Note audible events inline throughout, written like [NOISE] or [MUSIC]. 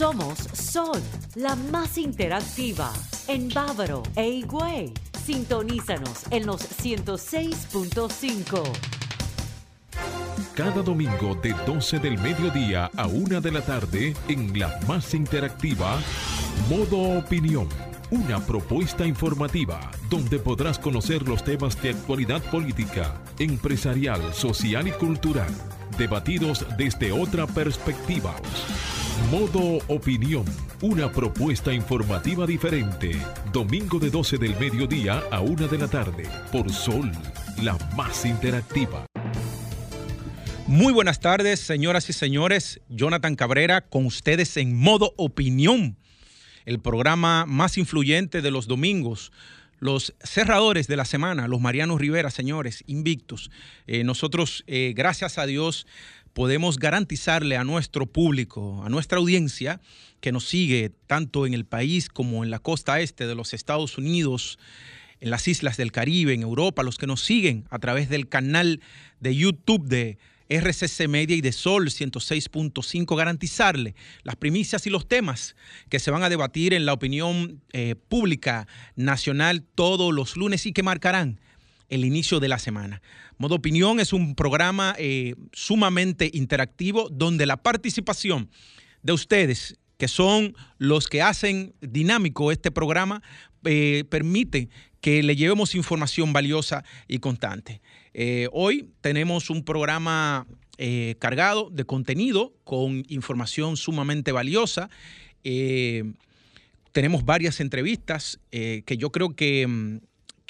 Somos Sol, la más interactiva en Bávaro e Higüey. Sintonízanos en los 106.5. Cada domingo de 12 del mediodía a 1 de la tarde en la más interactiva, Modo Opinión. Una propuesta informativa donde podrás conocer los temas de actualidad política, empresarial, social y cultural, debatidos desde otra perspectiva. Modo Opinión, una propuesta informativa diferente. Domingo de 12 del mediodía a 1 de la tarde, por Sol, la más interactiva. Muy buenas tardes, señoras y señores. Jonathan Cabrera con ustedes en Modo Opinión, el programa más influyente de los domingos. Los cerradores de la semana, los Marianos Rivera, señores, invictos. Eh, nosotros, eh, gracias a Dios, podemos garantizarle a nuestro público, a nuestra audiencia que nos sigue tanto en el país como en la costa este de los Estados Unidos, en las islas del Caribe, en Europa, los que nos siguen a través del canal de YouTube de RCC Media y de Sol 106.5, garantizarle las primicias y los temas que se van a debatir en la opinión eh, pública nacional todos los lunes y que marcarán el inicio de la semana. Modo Opinión es un programa eh, sumamente interactivo donde la participación de ustedes, que son los que hacen dinámico este programa, eh, permite que le llevemos información valiosa y constante. Eh, hoy tenemos un programa cargado de contenido con información sumamente valiosa. tenemos varias entrevistas que yo creo que mm,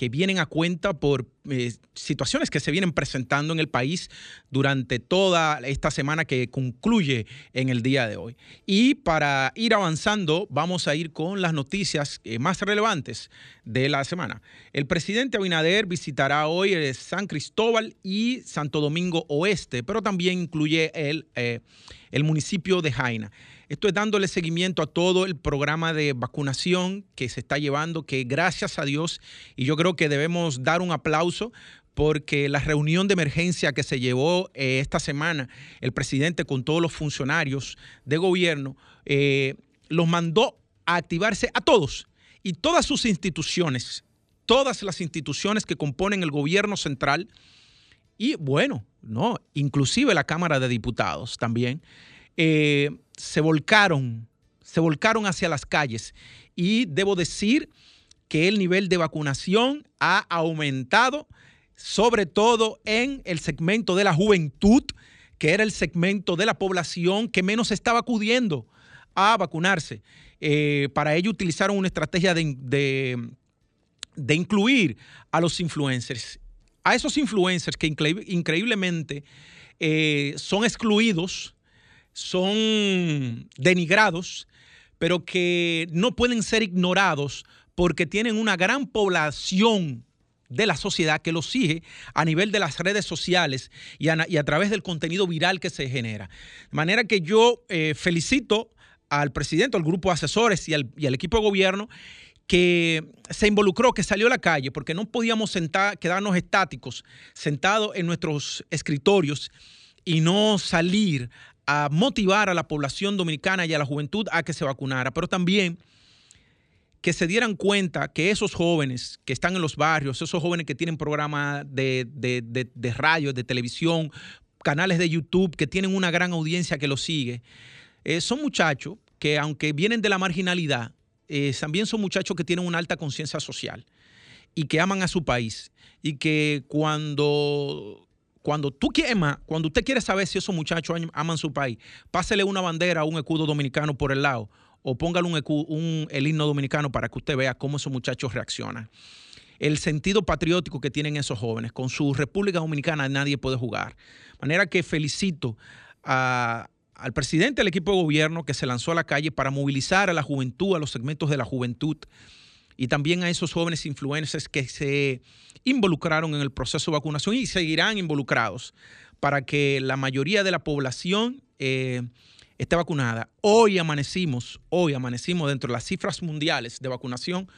que vienen a cuenta por eh, situaciones que se vienen presentando en el país durante toda esta semana que concluye en el día de hoy. Y para ir avanzando, vamos a ir con las noticias eh, más relevantes de la semana. El presidente Abinader visitará hoy eh, San Cristóbal y Santo Domingo Oeste, pero también incluye el, el municipio de Jaina. Esto es dándole seguimiento a todo el programa de vacunación que se está llevando, que gracias a Dios, y yo creo que debemos dar un aplauso porque la reunión de emergencia que se llevó eh, esta semana el presidente con todos los funcionarios de gobierno, eh, los mandó a activarse a todos y todas sus instituciones, todas las instituciones que componen el gobierno central y bueno, no, inclusive la Cámara de Diputados también. Eh, se volcaron, se volcaron hacia las calles. Y debo decir que el nivel de vacunación ha aumentado, sobre todo en el segmento de la juventud, que era el segmento de la población que menos estaba acudiendo a vacunarse. Eh, para ello utilizaron una estrategia de, de, incluir a los influencers, a esos influencers que increíblemente eh, son excluidos son denigrados, pero que no pueden ser ignorados porque tienen una gran población de la sociedad que los sigue a nivel de las redes sociales y a, través del contenido viral que se genera. De manera que yo eh, felicito al presidente, al grupo de asesores y al, equipo de gobierno que se involucró, que salió a la calle, porque no podíamos sentar, quedarnos estáticos, sentados en nuestros escritorios y no salir a motivar a la población dominicana y a la juventud a que se vacunara, pero también que se dieran cuenta que esos jóvenes que están en los barrios, esos jóvenes que tienen programas de, de, radio, de televisión, canales de YouTube, que tienen una gran audiencia que los sigue, eh, son muchachos que aunque vienen de la marginalidad, eh, también son muchachos que tienen una alta conciencia social y que aman a su país. Y que cuando cuando tú quieres cuando usted quiere saber si esos muchachos aman su país, pásele una bandera o un escudo dominicano por el lado o póngale un, el himno dominicano para que usted vea cómo esos muchachos reaccionan. El sentido patriótico que tienen esos jóvenes. Con su República Dominicana nadie puede jugar. De manera que felicito al presidente del equipo de gobierno que se lanzó a la calle para movilizar a la juventud, a los segmentos de la juventud y también a esos jóvenes influencers que se involucraron en el proceso de vacunación y seguirán involucrados para que la mayoría de la población eh, esté vacunada. Hoy amanecimos, hoy amanecimos dentro de las cifras mundiales de vacunación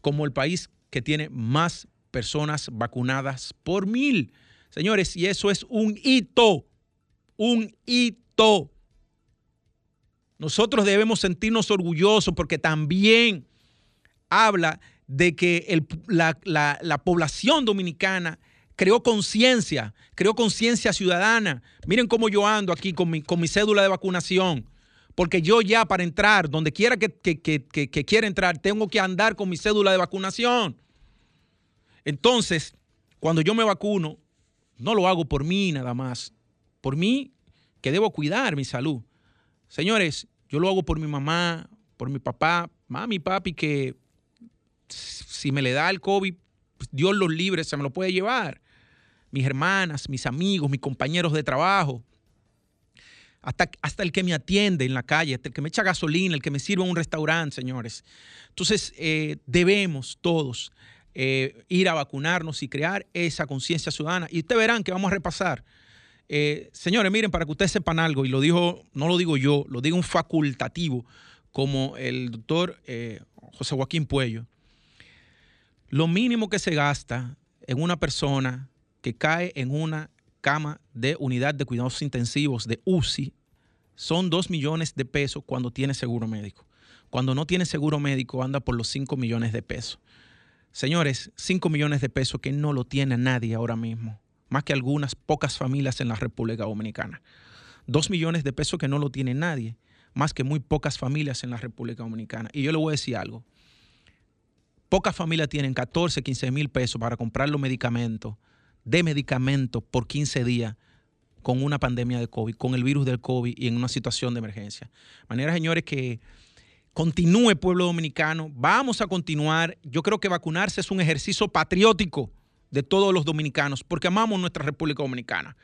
como el país que tiene más personas vacunadas por mil. Señores, y eso es un hito, un hito. nosotros debemos sentirnos orgullosos porque también habla de que la, población dominicana creó conciencia, creó conciencia ciudadana. Miren cómo yo ando aquí con mi, con mi cédula de vacunación porque yo ya para entrar, donde quiera que, quiera entrar, tengo que andar con mi cédula de vacunación. Entonces, cuando yo me vacuno, no lo hago por mí nada más, por mí que debo cuidar mi salud. Señores, yo lo hago por mi mamá, por mi papá, mami, papi, que si me le da el COVID, pues, Dios los libre, se me lo puede llevar. Mis hermanas, mis amigos, mis compañeros de trabajo hasta, el que me atiende en la calle, hasta el que me echa gasolina, el que me sirve en un restaurante, señores. Entonces, eh, debemos todos eh, ir a vacunarnos y crear esa conciencia ciudadana. Y ustedes verán que vamos a repasar. Eh, señores, miren, para que ustedes sepan algo, y lo dijo, no lo digo yo, lo digo un facultativo como el doctor José Joaquín Puello. Lo mínimo que se gasta en una persona que cae en una cama de unidad de cuidados intensivos de UCI son 2 millones de pesos cuando tiene seguro médico. Cuando no tiene seguro médico anda por los 5 millones de pesos. Señores, 5 millones de pesos que no lo tiene nadie ahora mismo, más que algunas pocas familias en la República Dominicana. 2 millones de pesos que no lo tiene nadie, más que muy pocas familias en la República Dominicana. Y yo le voy a decir algo. Pocas familias tienen 14, 15 mil pesos para comprar los medicamentos de medicamentos por 15 días con una pandemia de COVID, con el virus del COVID y en una situación de emergencia. De manera, señores, que continúe pueblo dominicano, vamos a continuar. Yo creo que vacunarse es un ejercicio patriótico de todos los dominicanos, porque amamos nuestra República Dominicana.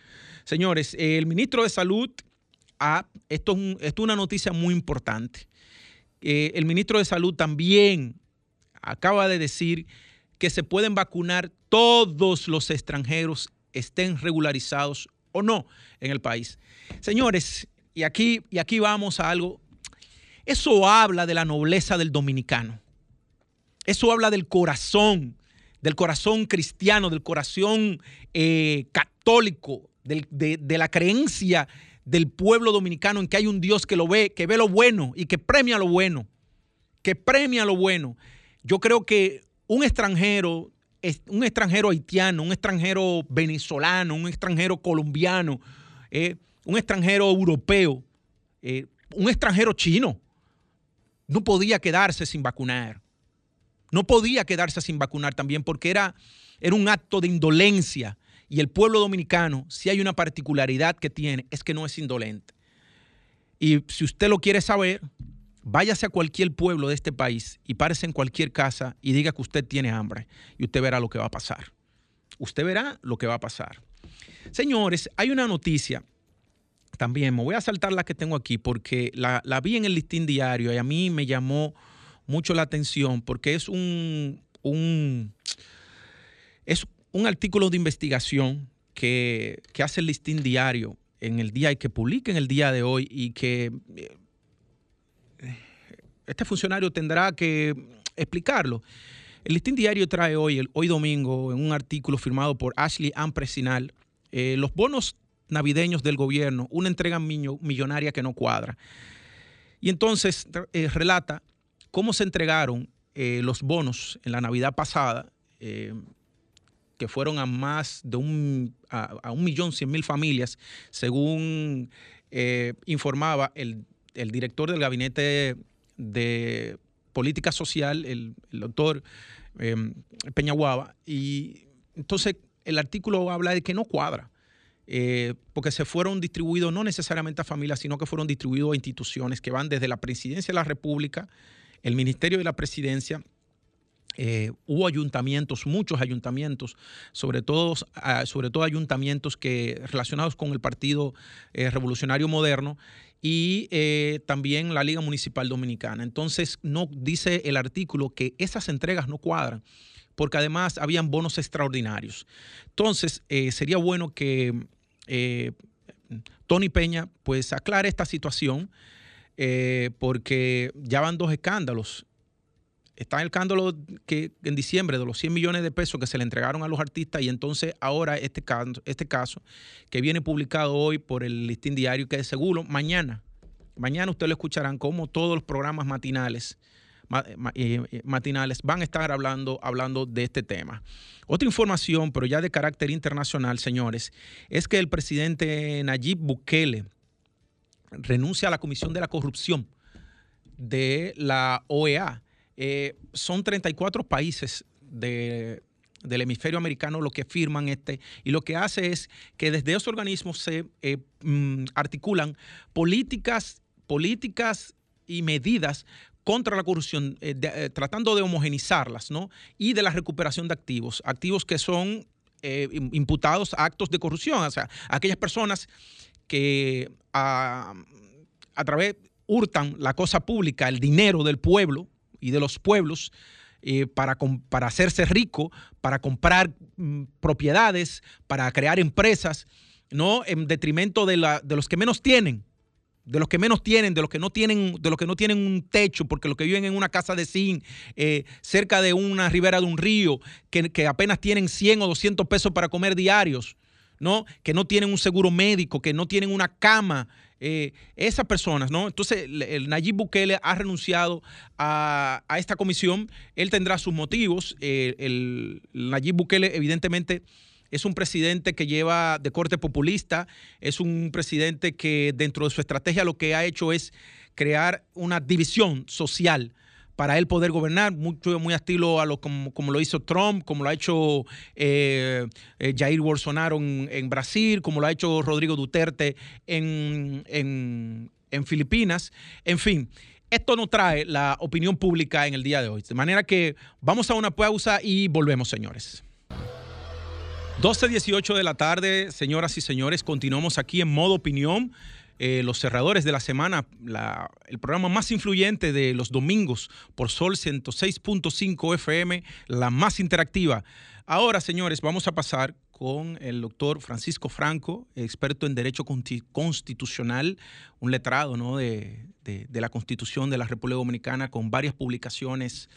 Señores, el ministro de Salud, ah, esto, es una noticia muy importante. Eh, el ministro de Salud también acaba de decir que se pueden vacunar todos los extranjeros, estén regularizados o no en el país. Señores, y aquí, y aquí vamos a algo, eso habla de la nobleza del dominicano. Eso habla del corazón, del corazón cristiano, del corazón eh, católico, de, de la creencia del pueblo dominicano en que hay un Dios que lo ve, que ve lo bueno y que premia lo bueno, que premia lo bueno. Yo creo que un extranero, un extranjero haitiano, un extranjero venezolano, un extranjero colombiano, eh, un extranjero europeo, eh, un extranjero chino, no podía quedarse sin vacunar. No podía quedarse sin vacunar también porque era, era un acto de indolencia. Y el pueblo dominicano, si hay una particularidad que tiene, es que no es indolente. Y si usted lo quiere saber, váyase a cualquier pueblo de este país y párese en cualquier casa y diga que usted tiene hambre y usted verá lo que va a pasar. Usted verá lo que va a pasar. Señores, hay una noticia también, me voy a saltar la que tengo aquí porque la, vi en el listín diario y a mí me llamó mucho la atención porque es un, un es un artículo de investigación que, que hace el listín diario en el día y que publica en el día de hoy y que eh, este funcionario tendrá que explicarlo. El listín diario trae hoy, hoy domingo, en un artículo firmado por Ashley Ampresinal, eh, los bonos navideños del gobierno, una entrega millonaria que no cuadra. Y entonces eh, relata cómo se entregaron eh, los bonos en la Navidad pasada, que fueron a más de un, a, un millón cien mil familias, según informaba el, el director del gabinete de política social, el, doctor em, Peñaguaba, y entonces el artículo habla de que no cuadra. Eh, porque se fueron distribuidos no necesariamente a familias, sino que fueron distribuidos a instituciones que van desde la presidencia de la República, el Ministerio de la Presidencia, eh, hubo ayuntamientos, muchos ayuntamientos, sobre todo, ah, sobre todo ayuntamientos que, relacionados con el Partido eh, Revolucionario Moderno y eh, también la Liga Municipal Dominicana. Entonces, no dice el artículo que esas entregas no cuadran, porque además habían bonos extraordinarios. Entonces, sería bueno que Tony Peña pues aclare esta situación, porque ya van dos escándalos está el escándalo que en diciembre de los 100 millones de pesos que se le entregaron a los artistas y entonces ahora este caso, este caso que viene publicado hoy por el listín diario que seguro mañana mañana ustedes lo escucharán como todos los programas matinales matinales van a estar hablando, hablando de este tema. Otra información, pero ya de carácter internacional, señores, es que el presidente Nayib Bukele renuncia a la Comisión de la Corrupción de la OEA. Eh, son 34 países del hemisferio americano los que firman este y lo que hace es que desde esos organismos se eh, mm, articulan políticas, políticas y medidas contra la corrupción, eh, tratando de homogenizarlas, ¿no? Y de la recuperación de activos, activos que son imputados a actos de corrupción, o sea, aquellas personas que a, a través hurtan la cosa pública, el dinero del pueblo y de los pueblos, eh, para, para, hacerse rico, para comprar mm, propiedades, para crear empresas, ¿no? En detrimento de, la, de los que menos tienen, de los que menos tienen, de los que no tienen, de los que no tienen un techo, porque los que viven en una casa de zinc, eh, cerca de una ribera de un río, que, que, apenas tienen 100 o 200 pesos para comer diarios, ¿no? Que no tienen un seguro médico, que no tienen una cama, eh, esas personas, ¿no? Entonces, el, Nayib Bukele ha renunciado a, esta comisión, él tendrá sus motivos, eh, el, Nayib Bukele evidentemente es un presidente que lleva de corte populista, es un presidente que dentro de su estrategia lo que ha hecho es crear una división social para él poder gobernar, mucho muy estilo a lo como, lo hizo Trump, como lo ha hecho eh, eh, Jair Bolsonaro en, Brasil, como lo ha hecho Rodrigo Duterte en, en Filipinas. En fin, esto nos trae la opinión pública en el día de hoy. De manera que vamos a una pausa y volvemos, señores. 12.18 de la tarde, señoras y señores, continuamos aquí en modo opinión. Eh, los cerradores de la semana, el programa más influyente de los domingos por Sol 106.5 FM, la más interactiva. Ahora, señores, vamos a pasar con el doctor Francisco Franco, experto en Derecho Constitucional, un letrado de, la Constitución de la República Dominicana, con varias publicaciones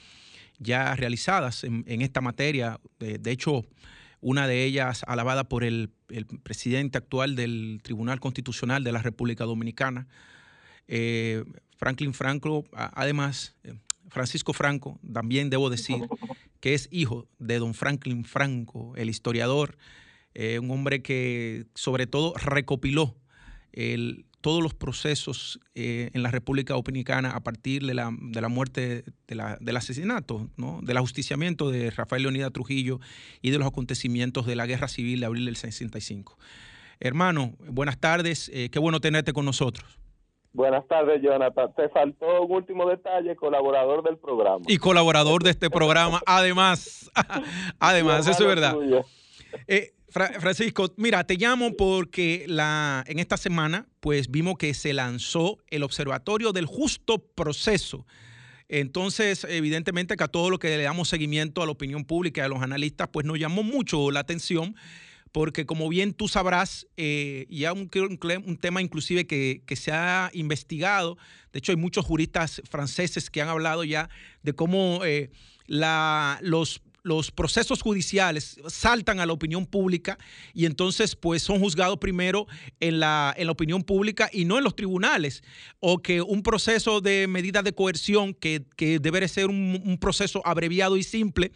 ya realizadas en, esta materia. de hecho, una de ellas alabada por el, presidente actual del Tribunal Constitucional de la República Dominicana, eh, Franklin Franco, además, eh, Francisco Franco, también debo decir que es hijo de don Franklin Franco, el historiador, eh, un hombre que sobre todo recopiló el, todos los procesos eh, en la República Dominicana a partir de la, de la muerte, de la, del asesinato, ¿no? del ajusticiamiento de Rafael Leonidas Trujillo y de los acontecimientos de la Guerra Civil de abril del 65. Hermano, buenas tardes, eh, qué bueno tenerte con nosotros. Buenas tardes, Jonathan. Te faltó un último detalle, colaborador del programa. Y colaborador de este programa, además. [LAUGHS] además, eso es verdad. Eh, Francisco, mira, te llamo porque la, en esta semana pues vimos que se lanzó el Observatorio del Justo Proceso. Entonces, evidentemente que a todo lo que le damos seguimiento a la opinión pública y a los analistas, pues nos llamó mucho la atención porque como bien tú sabrás, eh, ya un, tema inclusive que, se ha investigado, de hecho hay muchos juristas franceses que han hablado ya de cómo eh, la, los los procesos judiciales saltan a la opinión pública y entonces pues son juzgados primero en la, en la opinión pública y no en los tribunales. O que un proceso de medida de coerción que, que debe ser un, proceso abreviado y simple,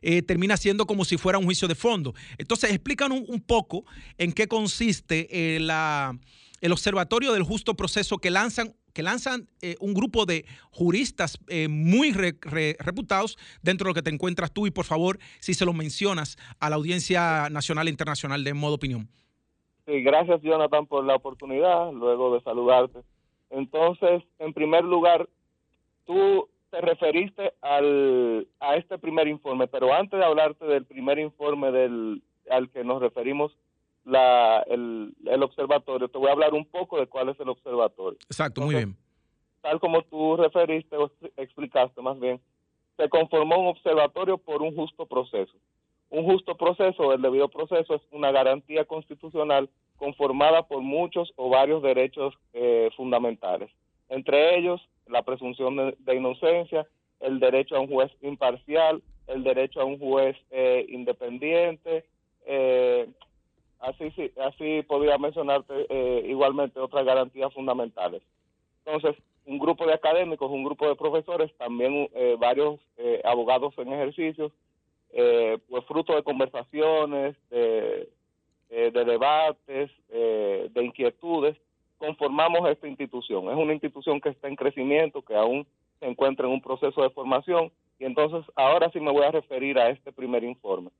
eh, termina siendo como si fuera un juicio de fondo. Entonces, explícanos un, poco en qué consiste eh, el observatorio del justo proceso que lanzan que lanzan eh, un grupo de juristas eh, muy reputados dentro de lo que te encuentras tú y por favor, si se lo mencionas a la audiencia nacional e internacional de modo opinión. Sí, gracias Jonathan por la oportunidad, luego de saludarte. Entonces, en primer lugar, tú te referiste al, a este primer informe, pero antes de hablarte del primer informe del, al que nos referimos, la, el, el, observatorio. Te voy a hablar un poco de cuál es el observatorio. Exacto, muy bien. Tal como tú referiste o explicaste más bien, se conformó un observatorio por un justo proceso. Un justo proceso, el debido proceso, es una garantía constitucional conformada por muchos o varios derechos eh, fundamentales. Entre ellos, la presunción de, inocencia, el derecho a un juez imparcial, el derecho a un juez eh, independiente, eh, Así, sí, así podría mencionarte eh, igualmente otras garantías fundamentales. Entonces, un grupo de académicos, un grupo de profesores, también eh, varios eh, abogados en ejercicios, eh, pues fruto de conversaciones, de, de debates, de inquietudes, conformamos esta institución. Es una institución que está en crecimiento, que aún se encuentra en un proceso de formación, y entonces ahora sí me voy a referir a este primer informe.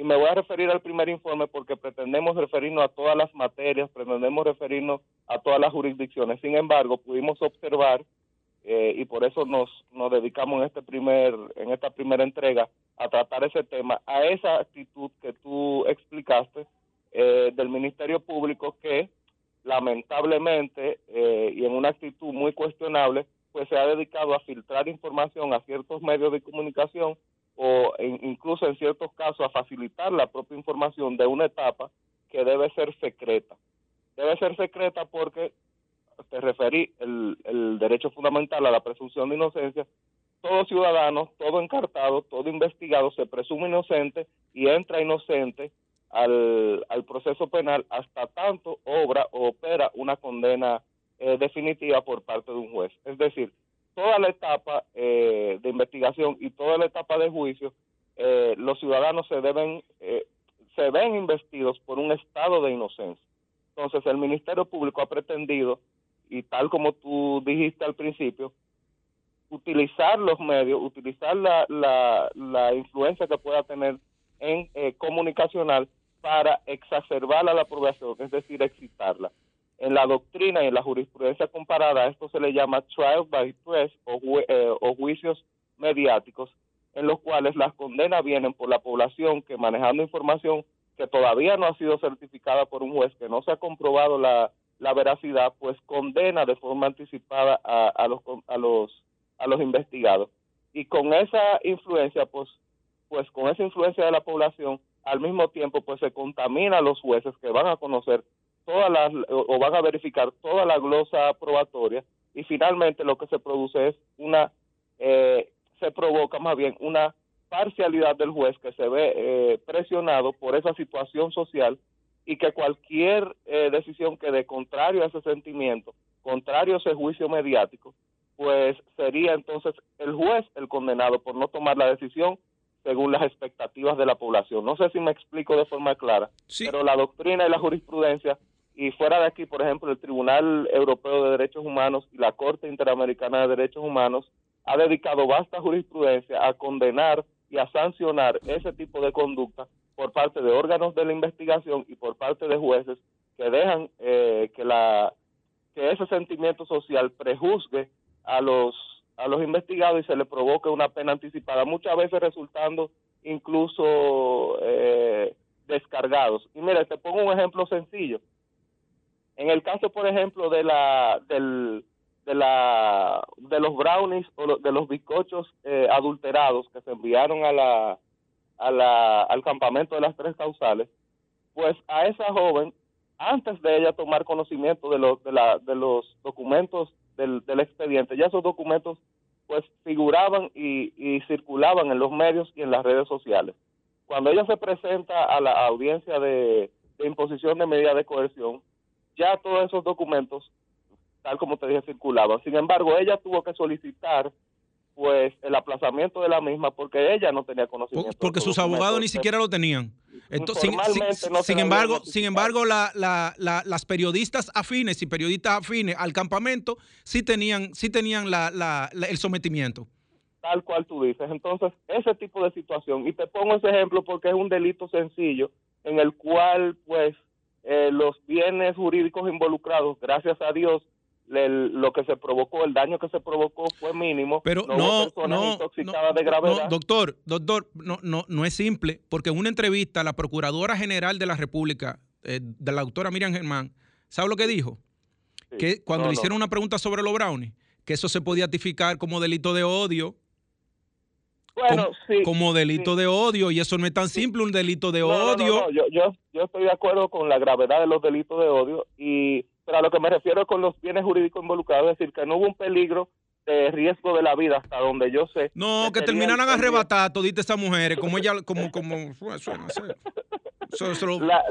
Y me voy a referir al primer informe porque pretendemos referirnos a todas las materias, pretendemos referirnos a todas las jurisdicciones. Sin embargo, pudimos observar, eh, y por eso nos, nos dedicamos en, este primer, en esta primera entrega a tratar ese tema, a esa actitud que tú explicaste eh, del Ministerio Público que lamentablemente eh, y en una actitud muy cuestionable, pues se ha dedicado a filtrar información a ciertos medios de comunicación o incluso en ciertos casos a facilitar la propia información de una etapa que debe ser secreta. Debe ser secreta porque te referí el, el derecho fundamental a la presunción de inocencia. Todo ciudadano, todo encartado, todo investigado se presume inocente y entra inocente al, al proceso penal hasta tanto obra o opera una condena eh, definitiva por parte de un juez. Es decir, toda la etapa eh, de investigación y toda la etapa de juicio, eh, los ciudadanos se deben, eh, se ven investidos por un estado de inocencia. Entonces, el Ministerio Público ha pretendido, y tal como tú dijiste al principio, utilizar los medios, utilizar la, la, la influencia que pueda tener en comunicacional para exacerbar la aprobación, es decir, excitarla. En la doctrina y en la jurisprudencia comparada, esto se le llama trial by press o, eh, o juicios mediáticos, en los cuales las condenas vienen por la población que manejando información que todavía no ha sido certificada por un juez, que no se ha comprobado la, veracidad, pues condena de forma anticipada a, a, los, a, los, a los investigados. Y con esa influencia, pues, pues con esa influencia de la población, al mismo tiempo, pues se contamina a los jueces que van a conocer todas las o van a verificar toda la glosa probatoria y finalmente lo que se produce es una eh, se provoca más bien una parcialidad del juez que se ve eh, presionado por esa situación social y que cualquier eh, decisión que de contrario a ese sentimiento, contrario a ese juicio mediático, pues sería entonces el juez el condenado por no tomar la decisión según las expectativas de la población. No sé si me explico de forma clara, pero la doctrina y la jurisprudencia y fuera de aquí, por ejemplo, el Tribunal Europeo de Derechos Humanos y la Corte Interamericana de Derechos Humanos ha dedicado vasta jurisprudencia a condenar y a sancionar ese tipo de conducta por parte de órganos de la investigación y por parte de jueces que dejan eh, que la que ese sentimiento social prejuzgue a los a los investigados y se les provoque una pena anticipada, muchas veces resultando incluso eh, descargados. Y mira, te pongo un ejemplo sencillo. En el caso, por ejemplo, de la del, de los brownies o de los bizcochos eh, adulterados que se enviaron a la, a la al campamento de las tres causales, pues a esa joven antes de ella tomar conocimiento de los de, la, de los documentos del, del expediente, ya esos documentos pues figuraban y, y circulaban en los medios y en las redes sociales. Cuando ella se presenta a la audiencia de, de imposición de medida de coerción, ya todos esos documentos, tal como te dije, circulaban. Sin embargo, ella tuvo que solicitar pues el aplazamiento de la misma porque ella no tenía conocimiento. Porque sus abogados ni siquiera lo tenían. Entonces, sin, embargo, sin embargo la, la, las periodistas afines y periodistas afines al campamento sí tenían, sí tenían el sometimiento. Tal cual tú dices. Entonces, ese tipo de situación, y te pongo ese ejemplo porque es un delito sencillo en el cual, pues, eh, los bienes jurídicos involucrados, gracias a Dios, lo que se provocó, el daño que se provocó fue mínimo. Pero no, no, de gravedad. doctor, doctor, no, no, no es simple, porque en una entrevista la Procuradora General de la República, eh, de la doctora Miriam Germán, ¿sabe lo que dijo? que cuando le hicieron una pregunta sobre los brownies, que eso se podía tipificar como delito de odio como, delito de odio y eso no es tan simple un delito de odio. yo, yo, yo, estoy de acuerdo con la gravedad de los delitos de odio y pero a lo que me refiero con los bienes jurídicos involucrados es decir que no hubo un peligro de riesgo de la vida hasta donde yo sé. No, que, terminaran arrebatadas toditas esas mujeres como ella como como suena la,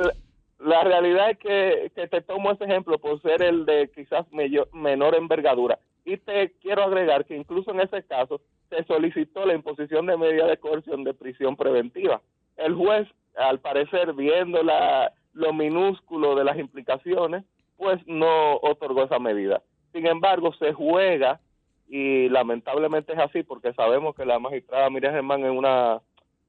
la realidad es que, que, te tomo ese ejemplo por ser el de quizás menor envergadura. Y te quiero agregar que incluso en ese caso se solicitó la imposición de medida de coerción de prisión preventiva. El juez, al parecer, viendo la, lo minúsculo de las implicaciones, pues no otorgó esa medida. Sin embargo, se juega, y lamentablemente es así, porque sabemos que la magistrada Miriam Germán es una,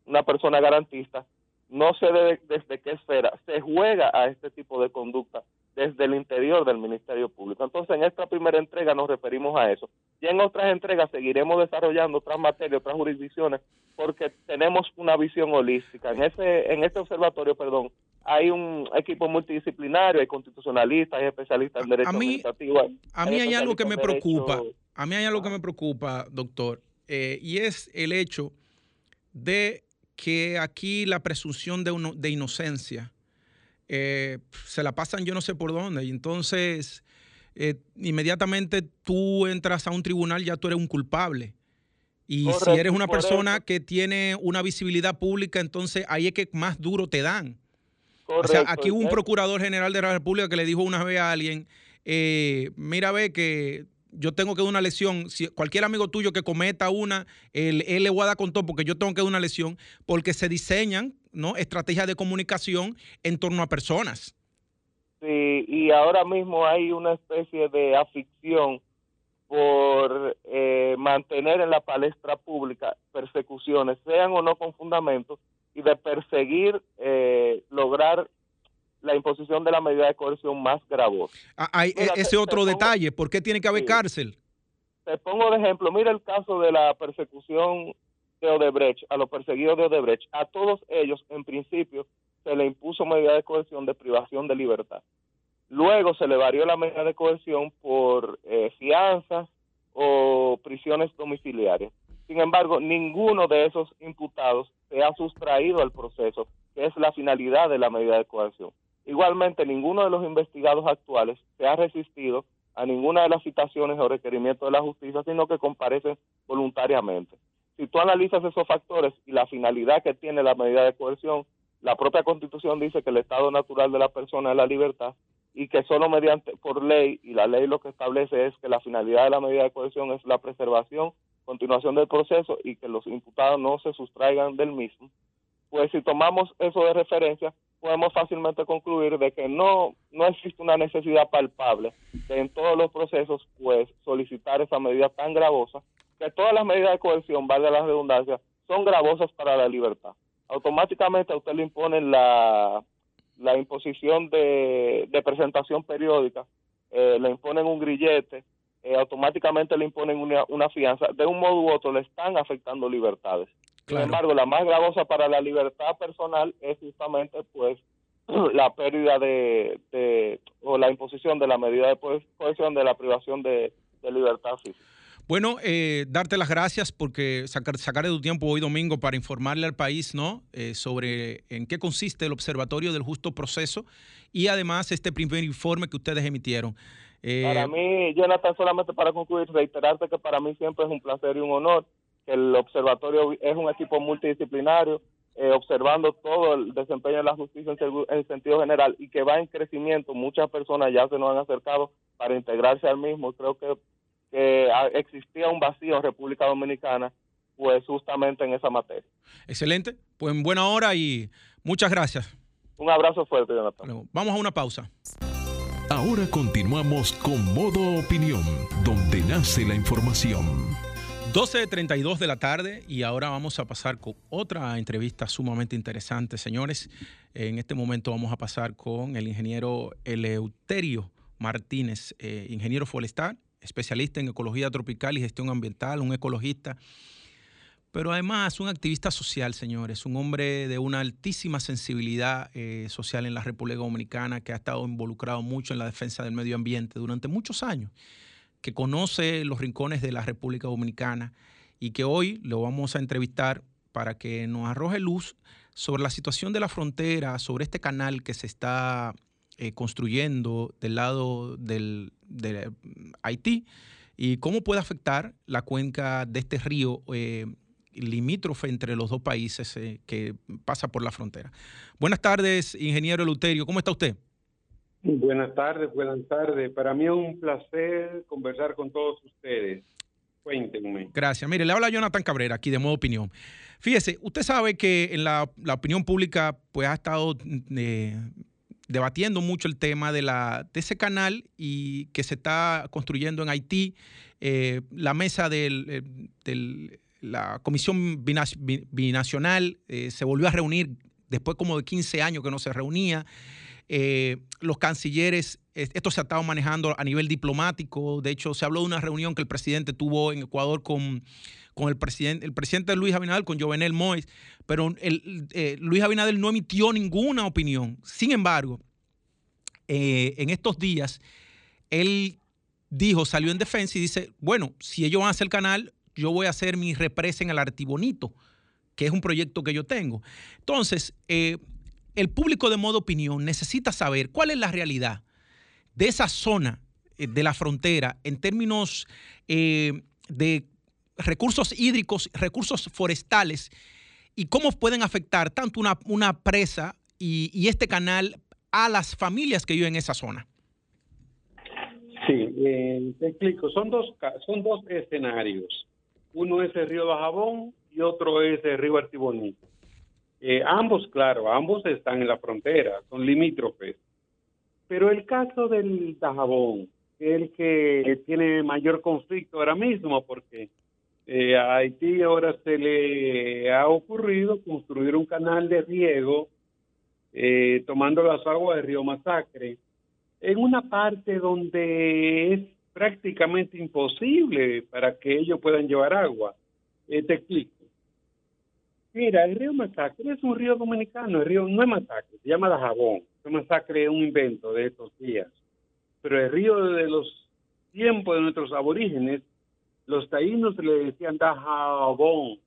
una persona garantista, no sé desde qué esfera, se juega a este tipo de conducta desde el interior del Ministerio Público. Entonces, en esta primera entrega nos referimos a eso. Y en otras entregas seguiremos desarrollando otras materias, otras jurisdicciones, porque tenemos una visión holística. En ese en este observatorio, perdón, hay un equipo multidisciplinario, hay constitucionalistas, hay especialistas en derecho a mí, a mí hay, algo que me preocupa, a mí hay algo que me preocupa, doctor, eh, y es el hecho de que aquí la presunción de, uno, de inocencia eh, se la pasan yo no sé por dónde. Y entonces, eh, inmediatamente tú entras a un tribunal, ya tú eres un culpable. Y si eres una persona que tiene una visibilidad pública, entonces ahí es que más duro te dan. O sea, aquí hubo un procurador general de la República que le dijo una vez a alguien, eh, mira, ve que yo tengo que dar una lesión. Si cualquier amigo tuyo que cometa una, él, le voy a dar con todo porque yo tengo que dar una lesión, porque se diseñan ¿no? estrategias de comunicación en torno a personas. Sí, y ahora mismo hay una especie de afición por eh, mantener en la palestra pública persecuciones, sean o no con fundamento, y de perseguir, eh, lograr la imposición de la medida de coerción más gravosa. Ah, hay e, ese otro detalle, ¿por qué tiene que haber cárcel? Te pongo de ejemplo, mira el caso de la persecución de Odebrecht, a los perseguidos de Odebrecht, a todos ellos en principio se le impuso medida de coerción de privación de libertad. Luego se le varió la medida de coerción por eh, fianzas o prisiones domiciliarias. Sin embargo, ninguno de esos imputados se ha sustraído al proceso, que es la finalidad de la medida de coerción. Igualmente, ninguno de los investigados actuales se ha resistido a ninguna de las citaciones o requerimientos de la justicia, sino que comparecen voluntariamente. Si tú analizas esos factores y la finalidad que tiene la medida de coerción, la propia Constitución dice que el estado natural de la persona es la libertad y que solo mediante por ley, y la ley lo que establece es que la finalidad de la medida de coerción es la preservación, continuación del proceso y que los imputados no se sustraigan del mismo, pues si tomamos eso de referencia, podemos fácilmente concluir de que no, no existe una necesidad palpable de en todos los procesos pues solicitar esa medida tan gravosa, que todas las medidas de coerción, valga la redundancia, son gravosas para la libertad. Automáticamente a usted le imponen la, la imposición de, presentación periódica, eh, le imponen un grillete, eh, automáticamente le imponen una, una fianza, de un modo u otro le están afectando libertades. Sin embargo, la más gravosa para la libertad personal es justamente pues [CLEARS THROAT] la pérdida de, o la imposición de la medida de coerción de la privación de, libertad física. Bueno, eh, darte las gracias porque sacar, sacar de tu tiempo hoy domingo para informarle al país ¿no? Eh, sobre en qué consiste el Observatorio del Justo Proceso y además este primer informe que ustedes emitieron. Eh, para mí, Jonathan, solamente para concluir, reiterarte que para mí siempre es un placer y un honor el observatorio es un equipo multidisciplinario, eh, observando todo el desempeño de la justicia en, sentido general y que va en crecimiento. Muchas personas ya se nos han acercado para integrarse al mismo. Creo que, existía un vacío en República Dominicana, pues justamente en esa materia. Excelente, pues en buena hora y muchas gracias. Un abrazo fuerte, Jonathan. vamos a una pausa. Ahora continuamos con Modo Opinión, donde nace la información. 12.32 de la tarde y ahora vamos a pasar con otra entrevista sumamente interesante, señores. En este momento vamos a pasar con el ingeniero Eleuterio Martínez, eh, ingeniero forestal, especialista en ecología tropical y gestión ambiental, un ecologista, pero además un activista social, señores, un hombre de una altísima sensibilidad eh, social en la República Dominicana que ha estado involucrado mucho en la defensa del medio ambiente durante muchos años que conoce los rincones de la República Dominicana y que hoy lo vamos a entrevistar para que nos arroje luz sobre la situación de la frontera, sobre este canal que se está eh, construyendo del lado del, de Haití y cómo puede afectar la cuenca de este río eh, limítrofe entre los dos países eh, que pasa por la frontera. Buenas tardes, ingeniero Luterio, ¿cómo está usted? Buenas tardes, buenas tardes. Para mí es un placer conversar con todos ustedes. Cuéntenme. Gracias. Mire, le habla Jonathan Cabrera aquí de modo opinión. Fíjese, usted sabe que en la, opinión pública pues ha estado eh, debatiendo mucho el tema de, la, de ese canal y que se está construyendo en Haití. Eh, la mesa del, eh, la Comisión Binacional se volvió a reunir después como de 15 años que no se reunía. Los cancilleres, esto se ha estado manejando a nivel diplomático. De hecho, se habló de una reunión que el presidente tuvo en Ecuador con con el presidente, el presidente Luis Abinader, con Jovenel Mois, pero eh, Luis Abinader no emitió ninguna opinión. Sin embargo, eh, en estos días, él dijo, salió en defensa y dice, bueno, si ellos van a hacer el canal, yo voy a hacer mi represa en el Artibonito, que es un proyecto que yo tengo. Entonces, eh, el público de modo opinión necesita saber cuál es la realidad de esa zona de la frontera en términos de recursos hídricos, recursos forestales y cómo pueden afectar tanto una, una presa y, este canal a las familias que viven en esa zona. Sí, eh, te explico. Son dos, son dos escenarios. Uno es el río Bajabón y otro es el río Artibonito. Eh, ambos, claro, ambos están en la frontera, son limítrofes. Pero el caso del Dajabón, el que tiene mayor conflicto ahora mismo, porque eh, a Haití ahora se le ha ocurrido construir un canal de riego eh, tomando las aguas del río Masacre en una parte donde es prácticamente imposible para que ellos puedan llevar agua. Eh, te explico. Mira, el río Masacre es un río dominicano, el río no es Masacre, se llama Dajabón. El Masacre es un invento de estos días. Pero el río de los tiempos de nuestros aborígenes los taínos le decían Dajabón,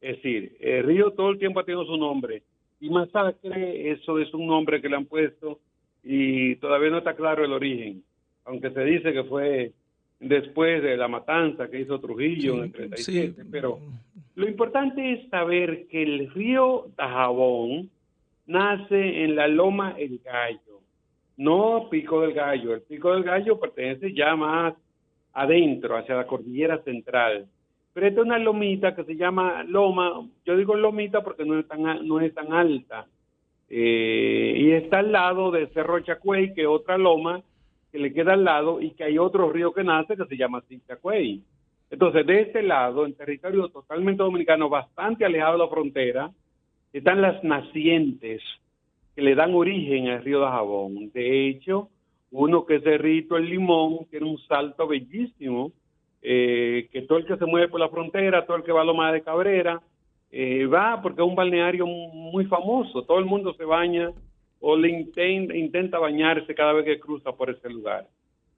es decir, el río todo el tiempo ha tenido su nombre. Y Masacre, eso es un nombre que le han puesto y todavía no está claro el origen, aunque se dice que fue después de la matanza que hizo Trujillo en el 37, pero lo importante es saber que el río Dajabón nace en la Loma El Gallo, no Pico del Gallo. El Pico del Gallo pertenece ya más adentro, hacia la cordillera central. Pero esta es una lomita que se llama loma, yo digo lomita porque no es tan, no es tan alta, eh, y está al lado de Cerro Chacuey, que es otra loma que le queda al lado, y que hay otro río que nace que se llama Chacuey. Entonces, de este lado, en territorio totalmente dominicano, bastante alejado de la frontera, están las nacientes que le dan origen al río de Jabón. De hecho, uno que es Cerrito El Limón, tiene un salto bellísimo, eh, que todo el que se mueve por la frontera, todo el que va a Loma de Cabrera, eh, va porque es un balneario muy famoso, todo el mundo se baña o le intenta, bañarse cada vez que cruza por ese lugar,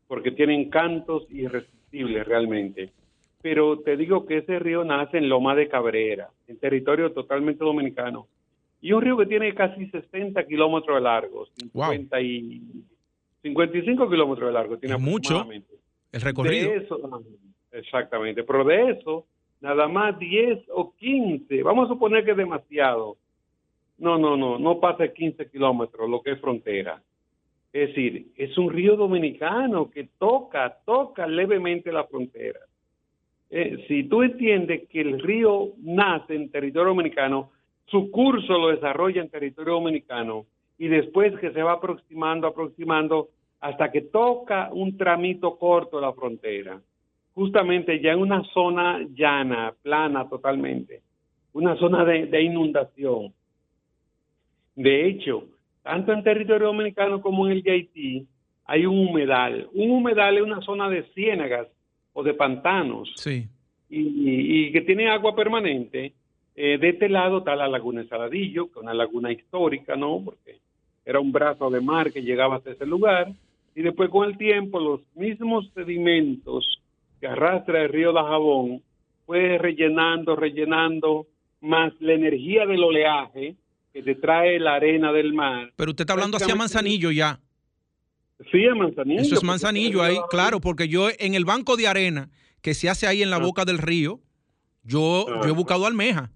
porque tiene encantos irresistibles realmente. Pero te digo que ese río nace en Loma de Cabrera, en territorio totalmente dominicano, y un río que tiene casi 60 kilómetros de largo, 50 y 55 kilómetros de largo tiene mucho el recorrido. exactamente, pero de eso, nada más 10 o 15, vamos a suponer que es demasiado. No, no, no, no pasa 15 kilómetros, lo que es frontera. Es decir, es un río dominicano que toca, toca levemente la frontera. Eh, si tú entiendes que el río nace en territorio dominicano, su curso lo desarrolla en territorio dominicano, y después que se va aproximando, aproximando, hasta que toca un tramito corto de la frontera, justamente ya en una zona llana, plana totalmente, una zona de, inundación. De hecho, tanto en territorio dominicano como en el de Haití, hay un humedal. Un humedal es una zona de ciénagas o de pantanos. Sí. Y, que tiene agua permanente. Eh, de este lado está la laguna de Saladillo, que es una laguna histórica, ¿no? Porque era un brazo de mar que llegaba hasta ese lugar, y después con el tiempo los mismos sedimentos que arrastra el río de Jabón fue rellenando, rellenando, más la energía del oleaje que te trae la arena del mar. Pero usted está hablando hacia Manzanillo ya. Sí, a Manzanillo. Eso es Manzanillo ahí, claro, porque yo en el banco de arena que se hace ahí en la ah. boca del río, Yo, yo he buscado almeja.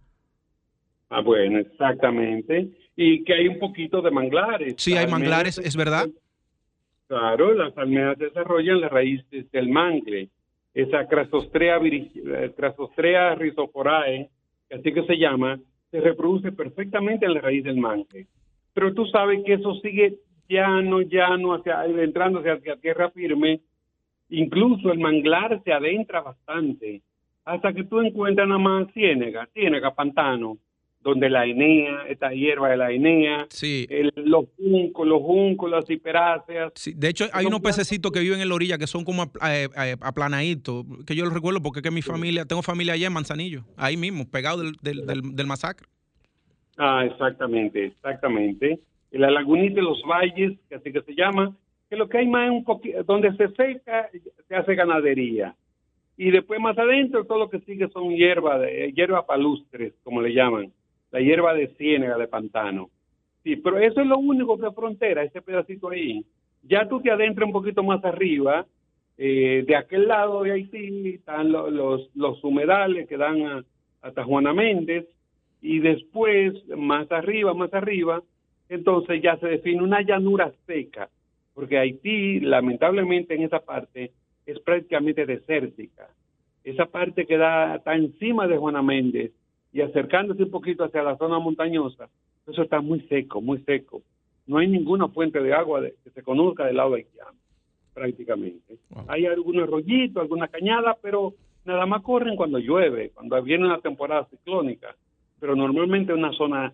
Ah, bueno, exactamente. Y que hay un poquito de manglares. Sí, hay manglares, es verdad. Claro, las almejas desarrollan las raíces del mangle. Esa Crasostrea, eh, Crasostrea rhizoforae, así que se llama, se reproduce perfectamente en la raíz del mangle. Pero tú sabes que eso sigue llano, llano, hacia, entrando hacia tierra firme. Incluso el manglar se adentra bastante hasta que tú encuentras nada más ciénega, ciénega, pantano donde la enea, esta hierba de la enea, sí. los juncos, los juncos, las hiperáceas. Sí. De hecho, hay unos pececitos que viven en la orilla que son como eh, eh, aplanaditos, que yo los recuerdo porque es que mi familia, tengo familia allá en Manzanillo, ahí mismo, pegado del, del, del, masacre. Ah, exactamente, exactamente. La lagunita de los valles, que así que se llama, que lo que hay más es un donde se seca, se hace ganadería. Y después más adentro todo lo que sigue son hierba, de, hierba palustres, como le llaman la hierba de ciénaga de pantano. Sí, pero eso es lo único que frontera, ese pedacito ahí. Ya tú te adentras un poquito más arriba, eh, de aquel lado de Haití están los, los, humedales que dan hasta Juana Méndez, y después, más arriba, más arriba, entonces ya se define una llanura seca, porque Haití, lamentablemente en esa parte, es prácticamente desértica. Esa parte que da, está encima de Juana Méndez y acercándose un poquito hacia la zona montañosa, eso está muy seco, muy seco. No hay ninguna fuente de agua que se conozca del lado haitiano, prácticamente. Hay algunos rollitos, alguna cañada, pero nada más corren cuando llueve, cuando viene una temporada ciclónica, pero normalmente es una zona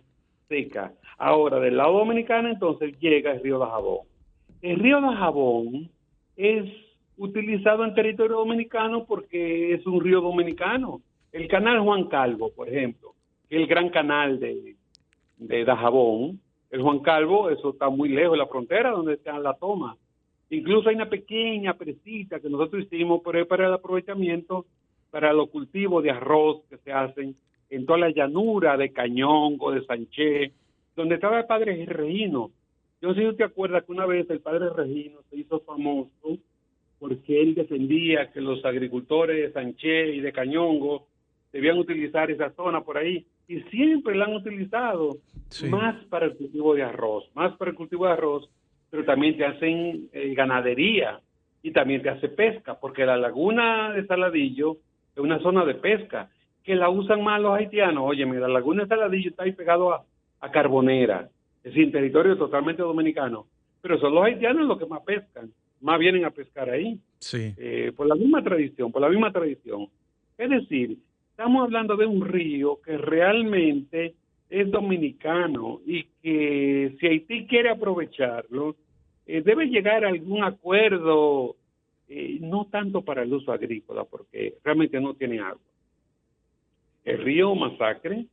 seca. Ahora, del lado dominicano, entonces llega el río de Jabón. El río de Jabón es utilizado en territorio dominicano porque es un río dominicano el canal Juan Calvo, por ejemplo, es el gran canal de, Dajabón, el Juan Calvo, eso está muy lejos de la frontera donde está la toma. Incluso hay una pequeña presita que nosotros hicimos por para el aprovechamiento para los cultivos de arroz que se hacen en toda la llanura de Cañón o de Sánchez, donde estaba el padre Regino. Yo no sé si te acuerdas que una vez el padre Regino se hizo famoso porque él defendía que los agricultores de Sánchez y de Cañongo debían utilizar esa zona por ahí. Y siempre la han utilizado más para el cultivo de arroz, más para el cultivo de arroz, pero también te hacen eh, ganadería y también te hace pesca, porque la laguna de Saladillo es una zona de pesca que la usan más los haitianos. Oye, la laguna de Saladillo está ahí pegado a, Carbonera, es decir, territorio totalmente dominicano, pero son los haitianos los que más pescan, más vienen a pescar ahí, sí. Eh, por la misma tradición, por la misma tradición. Es decir, estamos hablando de un río que realmente es dominicano y que si Haití quiere aprovecharlo, eh, debe llegar a algún acuerdo, eh, no tanto para el uso agrícola, porque realmente no tiene agua. El río Masacre,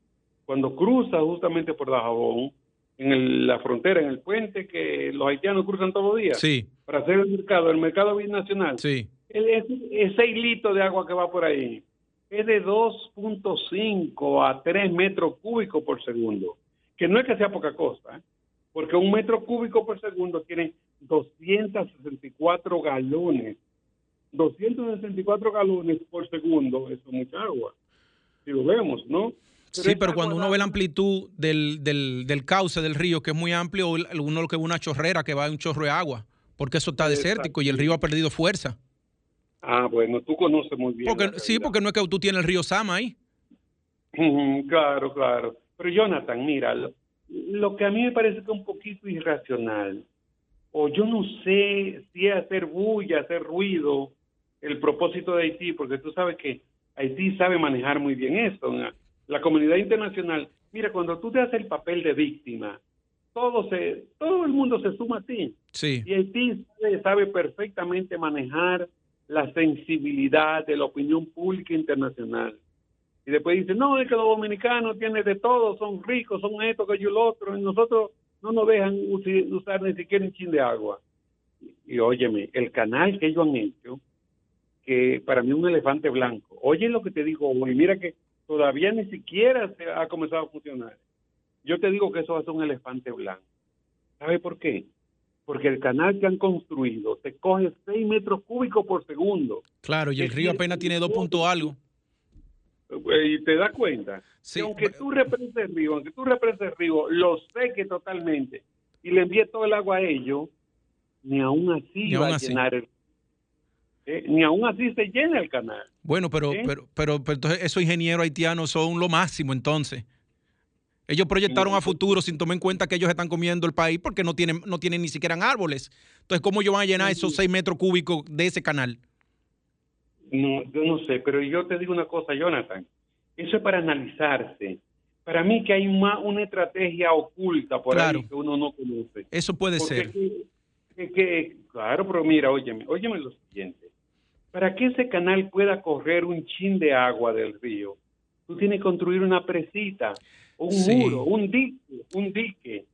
cuando cruza justamente por Dajabón, en la frontera, en el puente que los haitianos cruzan todos los días, sí. para hacer el mercado, el mercado binacional, sí. es, ese hilito de agua que va por ahí es de 2.5 a 3 metros cúbicos por segundo, que no es que sea poca cosa, ¿eh? porque un metro cúbico por segundo tiene 264 galones. 264 galones por segundo, eso es mucha agua. Si lo vemos, ¿no? sí, pero cuando uno ve la amplitud del, del, cauce del río, que es muy amplio, uno lo que ve una chorrera que va a un chorro de agua, porque eso está desértico y el río ha perdido fuerza. Ah, bueno, tú conoces muy bien. sí, porque no es que tú tienes el río Sama ahí. claro, claro. Pero Jonathan, mira, lo, que a mí me parece que es un poquito irracional, o yo no sé si es hacer bulla, hacer ruido, el propósito de Haití, porque tú sabes que Haití sabe manejar muy bien esto. La comunidad internacional, mira, cuando tú te haces el papel de víctima, todo se, todo el mundo se suma a ti. Sí. Y Haití sabe perfectamente manejar la sensibilidad de la opinión pública internacional. Y después dice, no, es que los dominicanos tienen de todo, son ricos, son esto, que yo lo otro, y nosotros no nos dejan usar ni siquiera un chin de agua. Y, óyeme, el canal que ellos han hecho, que para mí un elefante blanco. Oye lo que te digo hoy, mira que todavía ni siquiera se ha comenzado a funcionar. Yo te digo que eso va a ser un elefante blanco. ¿Sabe por qué? porque el canal que han construido te coge 6 metros cúbicos por segundo. Claro, y el río apenas tiene 2 puntos algo. Eh, Y te das cuenta. Sí, que aunque tú represes el río, aunque tú represes el río, lo seque totalmente y le envíes todo el agua a ellos, ni aún así Ni va aún a así. llenar el... eh, ni aún así se llena el canal. Bueno, pero, ¿Sí? pero, pero, pero entonces esos ingenieros haitianos son lo máximo entonces. Ellos proyectaron a futuro sin tomar en cuenta que ellos están comiendo el país porque no tienen, no tienen ni siquiera árboles. Entonces, ¿cómo ellos van a llenar esos seis metros cúbicos de ese canal? No, yo no sé, pero yo te digo una cosa, Jonathan. Eso es para analizarse. Para mí que hay una, una estrategia oculta por Claro. ahí que uno no conoce. Eso puede Porque ser. que- que- que- claro, pero mira, óyeme, óyeme lo siguiente. Para que ese canal pueda correr un chin de agua del río, tú tienes que construir una presita, un Sí. muro, un dique, un dique.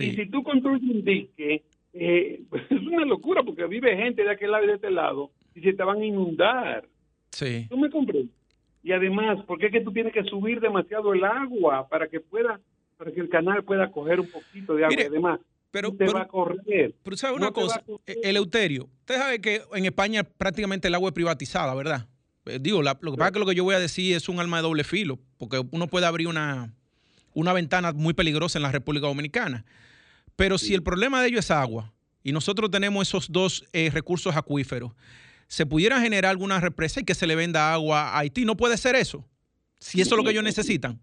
Y si tú construyes un dique, eh, [LAUGHS] es una locura porque vive gente de aquel lado y de este lado y se te van a inundar. sí. ¿Tú me comprendes? Y además, ¿por qué es que tú tienes que subir demasiado el agua para que pueda, para que el canal pueda coger un poquito de agua? Mire, además, Pero, te pero, va a correr. pero ¿sabe no una va cosa? El Eleuterio, usted sabe que en España prácticamente el agua es privatizada, ¿verdad? Eh, Digo, la- lo que pasa es que lo que yo voy a decir es un arma de doble filo, porque uno puede abrir una, una ventana muy peligrosa en la República Dominicana. Pero si el problema de ello es agua y nosotros tenemos esos dos eh, recursos acuíferos, se pudiera generar alguna represa y que se le venda agua a Haití. No puede ser eso. Si eso es lo que ellos necesitan.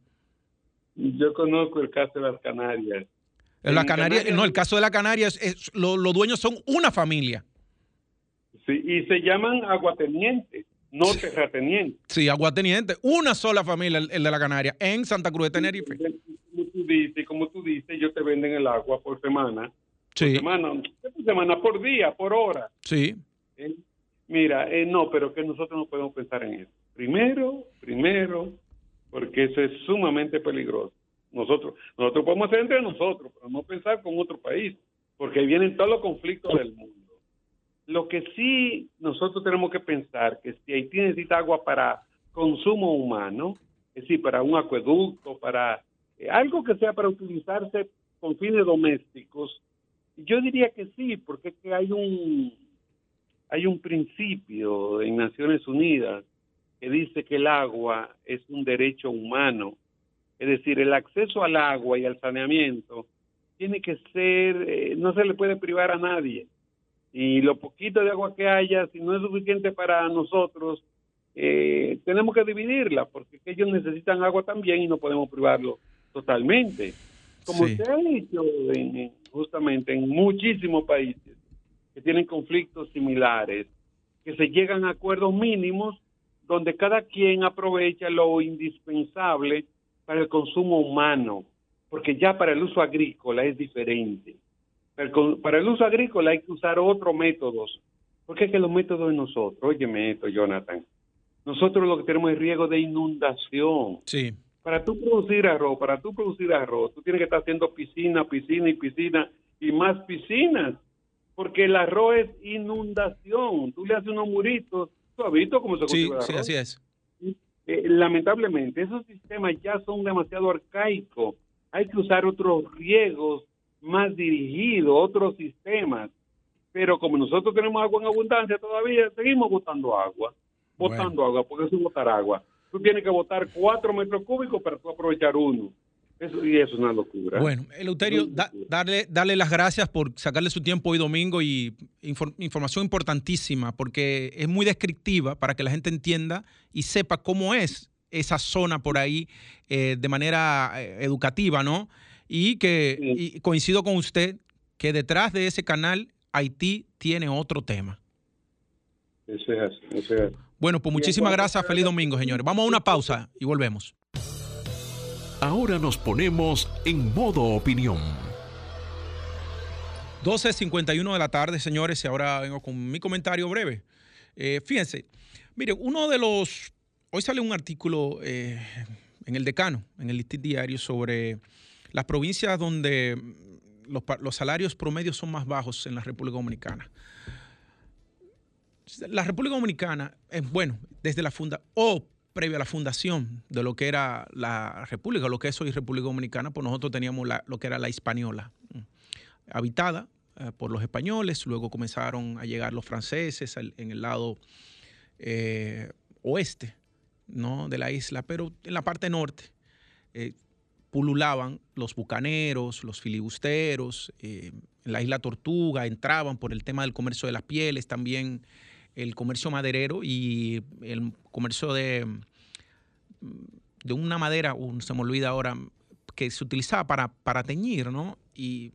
Yo conozco el caso de las Canarias. En la Canaria, Canarias- no, el caso de la Canaria, es, es- lo- los dueños son una familia. Sí, y se llaman aguatenientes, no terratenientes. Sí, aguateniente, una sola familia, el, el de la Canaria, en Santa Cruz de Tenerife. Como tú dices, como tú dices, ellos te venden el agua por semana. Sí, Por semana, por semana, por día, por hora. sí, ¿eh? Mira, eh, no, pero que nosotros no podemos pensar en eso. Primero, primero, porque eso es sumamente peligroso. Nosotros, nosotros podemos hacer entre nosotros, pero no pensar con otro país, porque vienen todos los conflictos del mundo. Lo que sí nosotros tenemos que pensar que si Haití necesita agua para consumo humano, es decir, para un acueducto, para eh, algo que sea para utilizarse con fines domésticos, yo diría que sí, porque hay un hay un principio en Naciones Unidas que dice que el agua es un derecho humano. Es decir, el acceso al agua y al saneamiento tiene que ser, eh, no se le puede privar a nadie. Y lo poquito de agua que haya, si no es suficiente para nosotros, eh, tenemos que dividirla, porque ellos necesitan agua también y no podemos privarlo totalmente. Como Sí. se ha en- en- justamente en muchísimos países que tienen conflictos similares, que se llegan a acuerdos mínimos donde cada quien aprovecha lo indispensable para el consumo humano, porque ya para el uso agrícola es diferente. Para el, el uso agrícola hay que usar otros métodos, porque es que los métodos de nosotros, óyeme esto, Jonathan, nosotros lo que tenemos es riesgo de inundación. sí, Para tú producir arroz, para tú producir arroz, tú tienes que estar haciendo piscina, piscina y piscina y más piscinas, porque el arroz es inundación. Tú le haces unos muritos, tú has visto cómo se sí, cultiva el sí, arroz. así es. Eh, lamentablemente, esos sistemas ya son demasiado arcaicos. Hay que usar otros riegos más dirigidos, otros sistemas. Pero como nosotros tenemos agua en abundancia todavía, seguimos botando agua. Botando agua, porque eso es botar agua. Tú tienes que botar cuatro metros cúbicos para tú aprovechar uno. Eso, y eso es una locura. Bueno, Eleuterio, da- darle, darle las gracias por sacarle su tiempo hoy domingo y infor- información importantísima, porque es muy descriptiva para que la gente entienda y sepa cómo es esa zona por ahí eh, de manera eh, educativa, ¿no? Y que Sí. y coincido con usted que detrás de ese canal Haití tiene otro tema. Eso es eso es. Bueno, pues muchísimas gracias. Feliz domingo, señores. Vamos a una pausa y volvemos. Ahora nos ponemos en modo opinión. 12.51 de la tarde, señores, y ahora vengo con mi comentario breve. Eh, fíjense, mire, uno de los... Hoy sale un artículo eh, en el Decano, en el Listín Diario, sobre las provincias donde los, salarios promedios son más bajos en la República Dominicana. La República Dominicana es, bueno, desde la funda previo a la fundación de lo que era la República, lo que es hoy República Dominicana, pues nosotros teníamos lo que era la Hispaniola habitada eh, por los españoles, luego comenzaron a llegar los franceses en el lado eh, oeste ¿no? de la isla, pero en la parte norte eh, pululaban los bucaneros, los filibusteros, en la isla Tortuga entraban por el tema del comercio de las pieles, también el comercio maderero y el comercio de, de una madera, se me olvida ahora, que se utilizaba para, para teñir, ¿no? Y,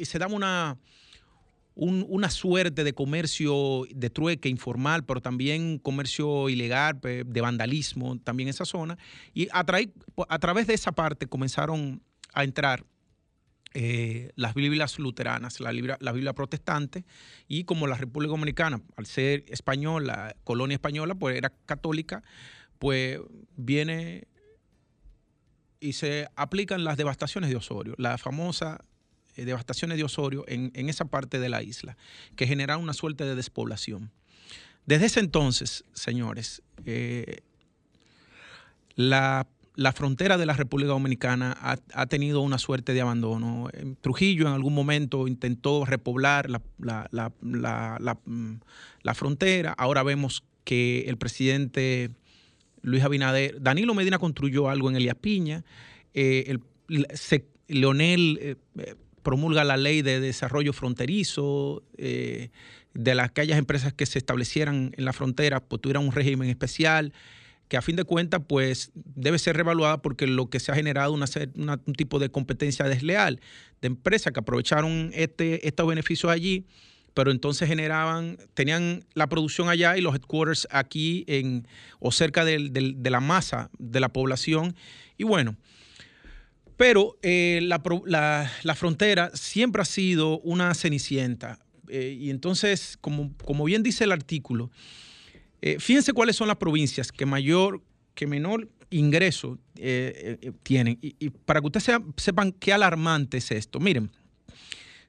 se daba una, una suerte de comercio de trueque informal, pero también comercio ilegal, de vandalismo, también esa zona. Y a, a través de esa parte comenzaron a entrar eh, las Biblias luteranas, la, Biblia protestante, y como la República Dominicana, al ser española, colonia española, pues era católica, pues viene y se aplican las devastaciones de Osorio, la famosa eh, devastaciones de Osorio en, esa parte de la isla, que generaron una suerte de despoblación. Desde ese entonces, señores, eh, la, frontera de la República Dominicana ha, tenido una suerte de abandono. Trujillo en algún momento intentó repoblar la, mm, la, Ahora vemos que el presidente Luis Abinader, Danilo Medina construyó algo en Elías Piña. Eh, Leonel promulga la ley de desarrollo fronterizo, eh, de las, aquellas empresas que se establecieran en la frontera, pues tuvieran un régimen especial, que a fin de cuentas, pues debe ser revaluada porque lo que se ha generado una, un tipo de competencia desleal de empresas que aprovecharon este, estos beneficios allí, pero entonces generaban, tenían la producción allá y los headquarters aquí en, o cerca de la masa de la población. Y bueno, pero eh, la, frontera siempre ha sido una cenicienta. Eh, y entonces, como, como, bien dice el artículo, eh, fíjense cuáles son las provincias que mayor, que menor ingreso tienen. Y, para que ustedes sepan qué alarmante es esto. Miren,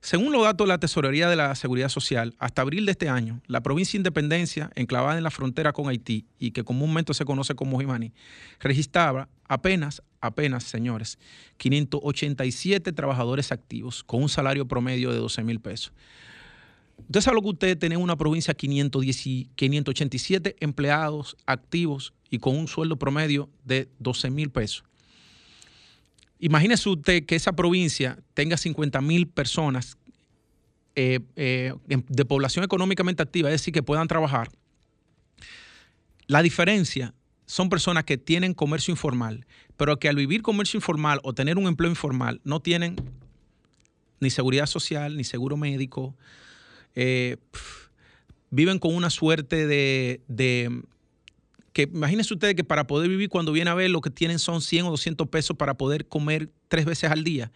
según los datos de la Tesorería de la Seguridad Social, hasta abril de este año, la provincia de Independencia, enclavada en la frontera con Haití y que comúnmente se conoce como Jimani, registraba apenas, apenas, señores, 587 trabajadores activos con un salario promedio de 12 mil pesos. Usted sabe lo que usted tiene una provincia 587 empleados activos y con un sueldo promedio de 12 mil pesos. Imagínese usted que esa provincia tenga 50 mil personas eh, eh, de población económicamente activa, es decir, que puedan trabajar. La diferencia son personas que tienen comercio informal, pero que al vivir comercio informal o tener un empleo informal no tienen ni seguridad social, ni seguro médico, eh, viven con una suerte de, que imagínense ustedes que para poder vivir cuando viene a ver lo que tienen son 100 o 200 pesos para poder comer tres veces al día.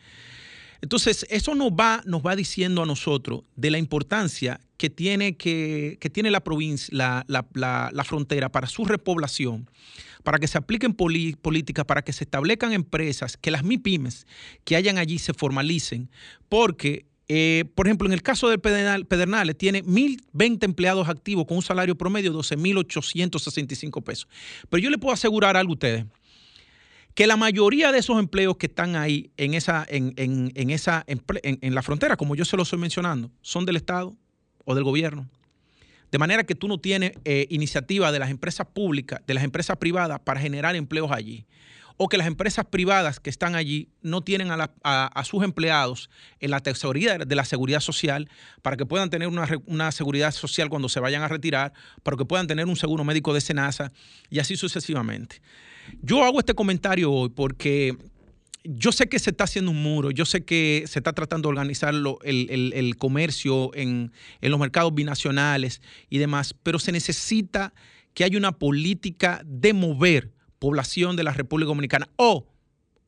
Entonces, eso nos va, nos va diciendo a nosotros de la importancia que tiene, que, tiene la provincia, la, frontera para su repoblación, para que se apliquen políticas, para que se establezcan empresas, que las MIPIMES que hayan allí se formalicen, porque eh, por ejemplo, en el caso del Pedernales, tiene 1.020 empleados activos con un salario promedio de 12.865 pesos. Pero yo le puedo asegurar algo a ustedes, que la mayoría de esos empleos que están ahí en, esa, en, esa, en, la frontera, como yo se lo estoy mencionando, son del Estado o del gobierno. De manera que tú no tienes eh, iniciativa de las empresas públicas, de las empresas privadas para generar empleos allí o que las empresas privadas que están allí no tienen a, sus empleados en la tesorería de la seguridad social para que puedan tener una, seguridad social cuando se vayan a retirar, para que puedan tener un seguro médico de Senasa y así sucesivamente. Yo hago este comentario hoy porque yo sé que se está haciendo un muro, yo sé que se está tratando de organizar el, comercio en, en, los mercados binacionales y demás, pero se necesita que haya una política de mover población de la República Dominicana o,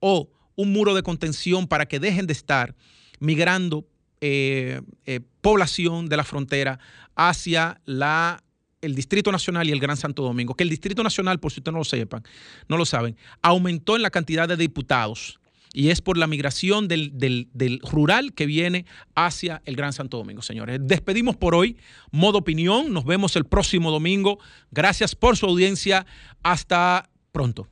o un muro de contención para que dejen de estar migrando eh, eh, población de la frontera hacia la, el Distrito Nacional y el Gran Santo Domingo. Que el Distrito Nacional, por si ustedes no lo sepan, no lo saben, aumentó en la cantidad de diputados y es por la migración del, del, rural que viene hacia el Gran Santo Domingo, señores. Despedimos por hoy, modo opinión, nos vemos el próximo domingo. Gracias por su audiencia. Hasta pronto.